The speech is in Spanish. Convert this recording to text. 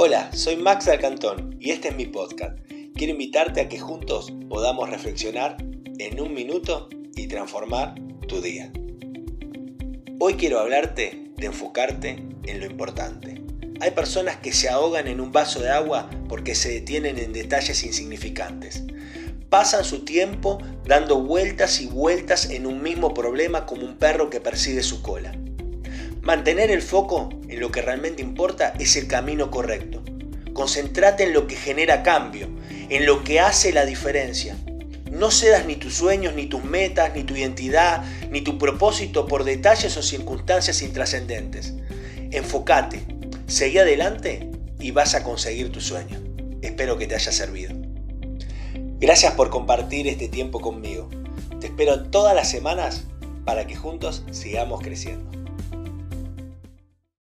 Hola, soy Max Alcantón y este es mi podcast. Quiero invitarte a que juntos podamos reflexionar en un minuto y transformar tu día. Hoy quiero hablarte de enfocarte en lo importante. Hay personas que se ahogan en un vaso de agua porque se detienen en detalles insignificantes. Pasan su tiempo dando vueltas y vueltas en un mismo problema como un perro que persigue su cola. Mantener el foco en lo que realmente importa es el camino correcto. Concéntrate en lo que genera cambio, en lo que hace la diferencia. No cedas ni tus sueños, ni tus metas, ni tu identidad, ni tu propósito por detalles o circunstancias intrascendentes. Enfócate, seguí adelante y vas a conseguir tu sueño. Espero que te haya servido. Gracias por compartir este tiempo conmigo. Te espero todas las semanas para que juntos sigamos creciendo.